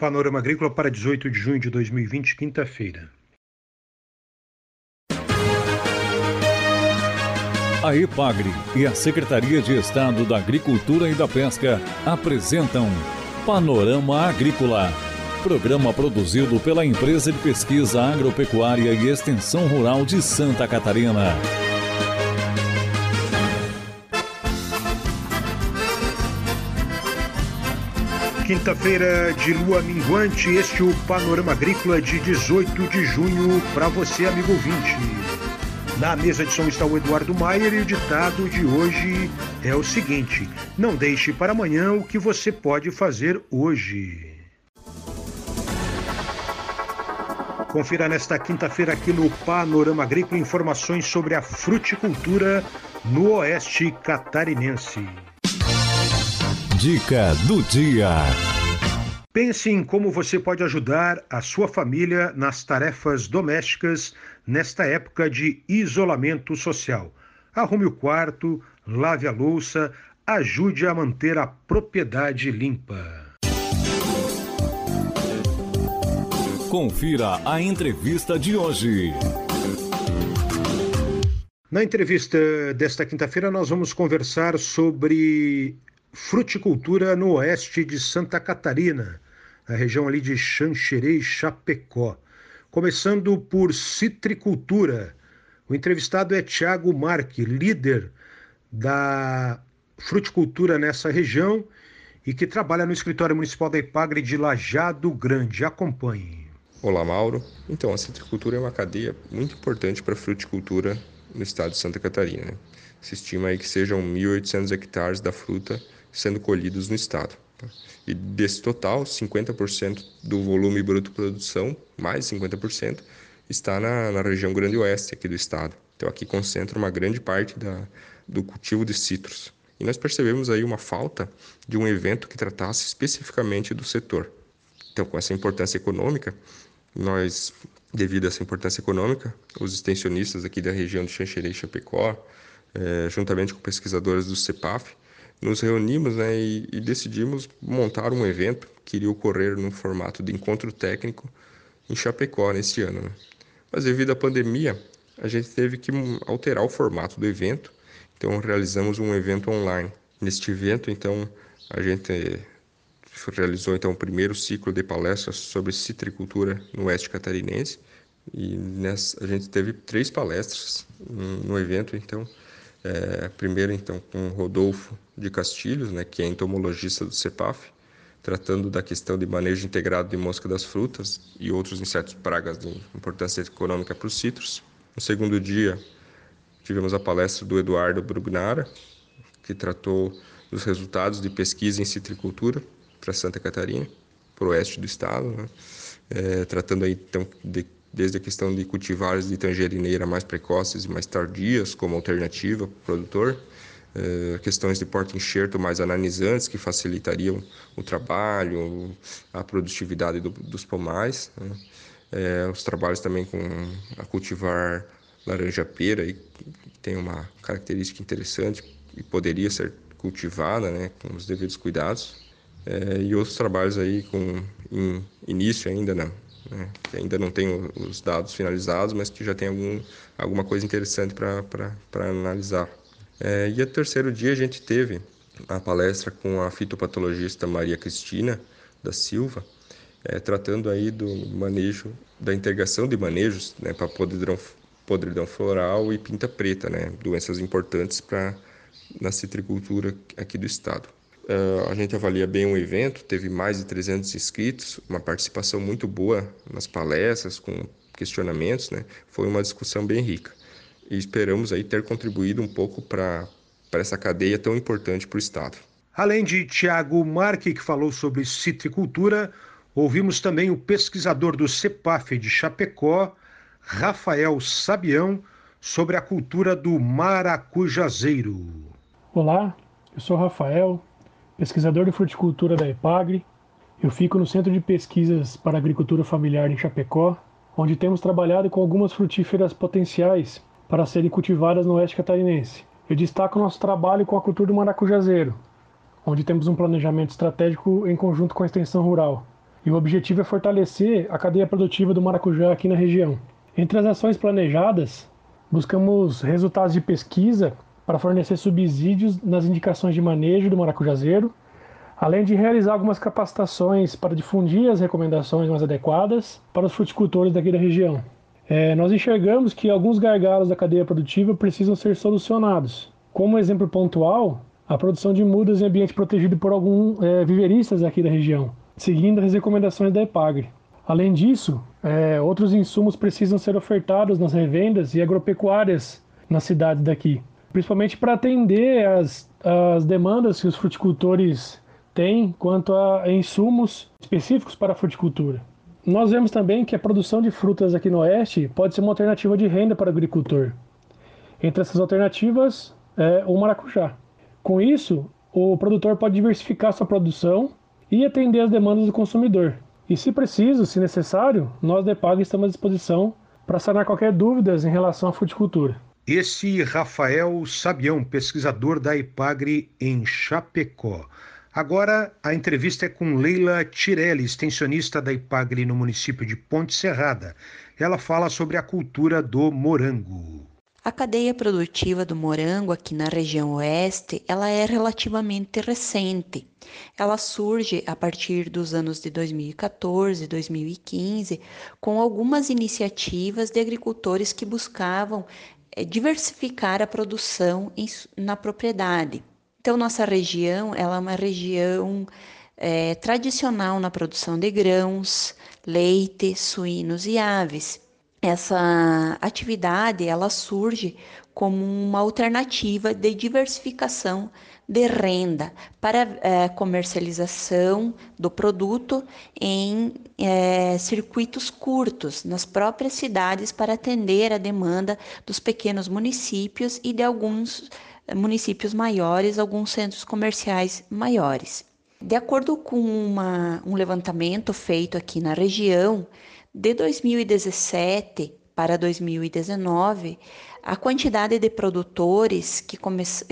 Panorama Agrícola para 18 de junho de 2020, quinta-feira. A EPAGRE e a Secretaria de Estado da Agricultura e da Pesca apresentam Panorama Agrícola, programa produzido pela Empresa de Pesquisa Agropecuária e Extensão Rural de Santa Catarina. Quinta-feira de lua minguante, este é o Panorama Agrícola de 18 de junho para você, amigo ouvinte. Na mesa de som está o Eduardo Maier e o ditado de hoje é o seguinte: não deixe para amanhã o que você pode fazer hoje. Confira nesta quinta-feira aqui no Panorama Agrícola informações sobre a fruticultura no oeste catarinense. Dica do dia. Pense em como você pode ajudar a sua família nas tarefas domésticas nesta época de isolamento social. Arrume o quarto, lave a louça, ajude a manter a propriedade limpa. Confira a entrevista de hoje. Na entrevista desta quinta-feira, nós vamos conversar sobre fruticultura no oeste de Santa Catarina, na região ali de Xanxerê e Chapecó. Começando por citricultura. O entrevistado é Tiago Marque, líder da fruticultura nessa região e que trabalha no escritório municipal da Ipagre de Lajado Grande. Acompanhe. Olá, Mauro. Então, a citricultura é uma cadeia muito importante para a fruticultura no estado de Santa Catarina. Se estima aí que sejam 1.800 hectares da fruta sendo colhidos no estado. Tá? E desse total, 50% do volume bruto produção, mais 50%, está na, na, região Grande Oeste aqui do estado. Então aqui concentra uma grande parte da, do cultivo de citros. E nós percebemos aí uma falta de um evento que tratasse especificamente do setor. Então, com essa importância econômica, nós, devido a essa importância econômica, os extensionistas aqui da região de Xanxerê e Chapecó, eh, juntamente com pesquisadores do CEPAF, nos reunimos né, e, e, decidimos montar um evento que iria ocorrer no formato de encontro técnico em Chapecó neste ano. Né? Mas devido à pandemia, a gente teve que alterar o formato do evento, então realizamos um evento online. Neste evento, então, a gente realizou então o primeiro ciclo de palestras sobre citricultura no oeste catarinense e nessa, a gente teve três palestras no evento, então é, primeiro, então, com Rodolfo de Castilhos, né, que é entomologista do CEPAF, tratando da questão de manejo integrado de mosca das frutas e outros insetos pragas de importância econômica para os citros. No segundo dia, tivemos a palestra do Eduardo Brugnara, que tratou dos resultados de pesquisa em citricultura para Santa Catarina, para o oeste do estado, né? é, tratando aí então de desde a questão de cultivares de tangerineira mais precoces e mais tardias como alternativa para o produtor, eh, questões de porta-enxerto mais analisantes que facilitariam o trabalho, a produtividade do, dos pomais, né? eh, os trabalhos também com a cultivar laranja-pera, que tem uma característica interessante e poderia ser cultivada né, com os devidos cuidados, eh, e outros trabalhos aí com em início ainda na, né, que ainda não tem os dados finalizados, mas que já tem algum, alguma coisa interessante para analisar. É, e no terceiro dia a gente teve a palestra com a fitopatologista Maria Cristina da Silva, é, tratando aí do manejo, da integração de manejos né, para podridão, podridão floral e pinta preta, né, doenças importantes para na citricultura aqui do estado. Uh, a gente avalia bem o evento, teve mais de 300 inscritos, uma participação muito boa nas palestras, com questionamentos, né? Foi uma discussão bem rica. E esperamos aí ter contribuído um pouco para essa cadeia tão importante para o Estado. Além de Tiago Marque, que falou sobre citricultura, ouvimos também o pesquisador do CEPAF de Chapecó, Rafael Sabião, sobre a cultura do maracujazeiro. Olá, eu sou Rafael, pesquisador de fruticultura da EPAGRE. Eu fico no Centro de Pesquisas para Agricultura Familiar em Chapecó, onde temos trabalhado com algumas frutíferas potenciais para serem cultivadas no oeste catarinense. Eu destaco nosso trabalho com a cultura do maracujazeiro, onde temos um planejamento estratégico em conjunto com a extensão rural, e o objetivo é fortalecer a cadeia produtiva do maracujá aqui na região. Entre as ações planejadas, buscamos resultados de pesquisa para fornecer subsídios nas indicações de manejo do maracujazeiro, além de realizar algumas capacitações para difundir as recomendações mais adequadas para os fruticultores daqui da região. É, nós enxergamos que alguns gargalos da cadeia produtiva precisam ser solucionados. Como exemplo pontual, a produção de mudas em ambiente protegido por alguns é, viveristas aqui da região, seguindo as recomendações da EPAGRE. Além disso, é, outros insumos precisam ser ofertados nas revendas e agropecuárias nas cidades daqui, principalmente para atender as, as demandas que os fruticultores têm quanto a insumos específicos para a fruticultura. Nós vemos também que a produção de frutas aqui no Oeste pode ser uma alternativa de renda para o agricultor. Entre essas alternativas, é o maracujá. Com isso, o produtor pode diversificar sua produção e atender as demandas do consumidor. E se preciso, se necessário, nós da EPAG estamos à disposição para sanar qualquer dúvida em relação à fruticultura. Esse Rafael Sabião, pesquisador da IPAGRE em Chapecó. Agora a entrevista é com Leila Tirelli, extensionista da IPAGRE no município de Ponte Serrada. Ela fala sobre a cultura do morango. A cadeia produtiva do morango aqui na região oeste, ela é relativamente recente. Ela surge a partir dos anos de 2014, 2015, com algumas iniciativas de agricultores que buscavam diversificar a produção na propriedade. Então, nossa região, ela é uma região é, tradicional na produção de grãos, leite, suínos e aves essa atividade ela surge como uma alternativa de diversificação de renda para é, comercialização do produto em é, circuitos curtos nas próprias cidades para atender a demanda dos pequenos municípios e de alguns municípios maiores, alguns centros comerciais maiores. De acordo com uma, um levantamento feito aqui na região, de 2017 para 2019, a quantidade de produtores que,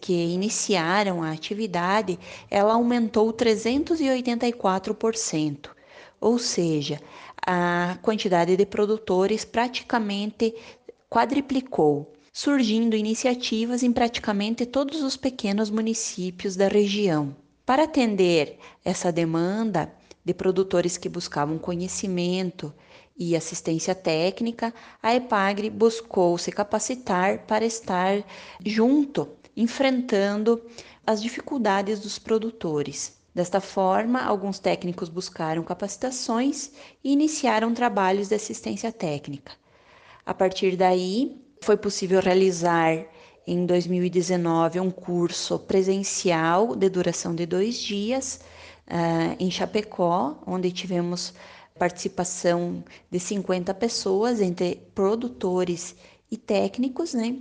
que iniciaram a atividade, ela aumentou 384%, ou seja, a quantidade de produtores praticamente quadriplicou, surgindo iniciativas em praticamente todos os pequenos municípios da região. Para atender essa demanda de produtores que buscavam conhecimento e assistência técnica, a EPAGRE buscou se capacitar para estar junto, enfrentando as dificuldades dos produtores. Desta forma, alguns técnicos buscaram capacitações e iniciaram trabalhos de assistência técnica. A partir daí, foi possível realizar em 2019 um curso presencial de duração de dois dias uh, em Chapecó, onde tivemos participação de 50 pessoas, entre produtores e técnicos, né?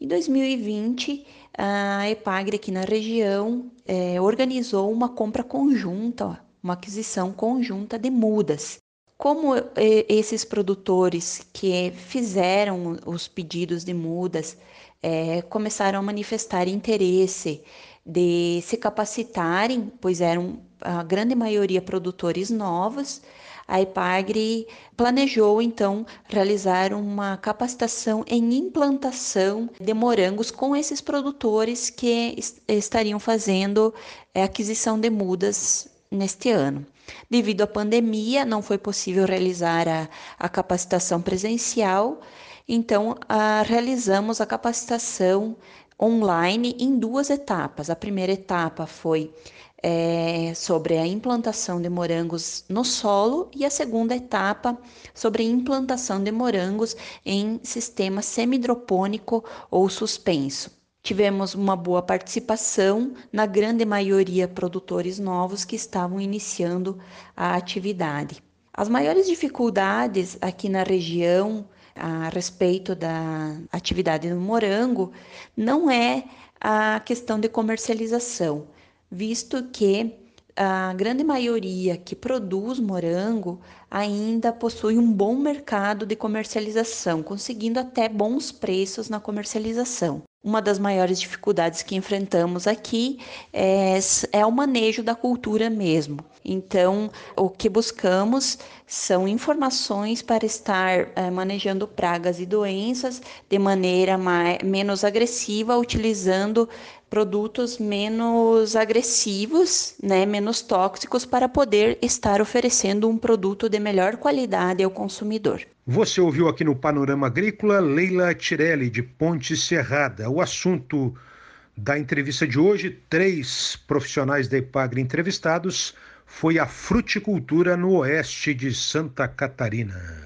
Em 2020, a Epagre aqui na região é, organizou uma compra conjunta, uma aquisição conjunta de mudas. Como é, esses produtores que fizeram os pedidos de mudas é, começaram a manifestar interesse de se capacitarem, pois eram a grande maioria produtores novos, a Epagre planejou então realizar uma capacitação em implantação de morangos com esses produtores que estariam fazendo a aquisição de mudas neste ano. Devido à pandemia, não foi possível realizar a, a capacitação presencial, então a, realizamos a capacitação online em duas etapas. A primeira etapa foi é, sobre a implantação de morangos no solo e a segunda etapa sobre a implantação de morangos em sistema semidropônico ou suspenso. Tivemos uma boa participação, na grande maioria produtores novos que estavam iniciando a atividade. As maiores dificuldades aqui na região a respeito da atividade do morango não é a questão de comercialização, visto que a grande maioria que produz morango ainda possui um bom mercado de comercialização, conseguindo até bons preços na comercialização. Uma das maiores dificuldades que enfrentamos aqui é, é o manejo da cultura mesmo. Então, o que buscamos são informações para estar é, manejando pragas e doenças de maneira mais, menos agressiva, utilizando produtos menos agressivos, né, menos tóxicos, para poder estar oferecendo um produto de melhor qualidade ao consumidor. Você ouviu aqui no Panorama Agrícola Leila Tirelli, de Ponte Serrada. O assunto da entrevista de hoje, três profissionais da Epagre entrevistados foi a fruticultura no oeste de Santa Catarina.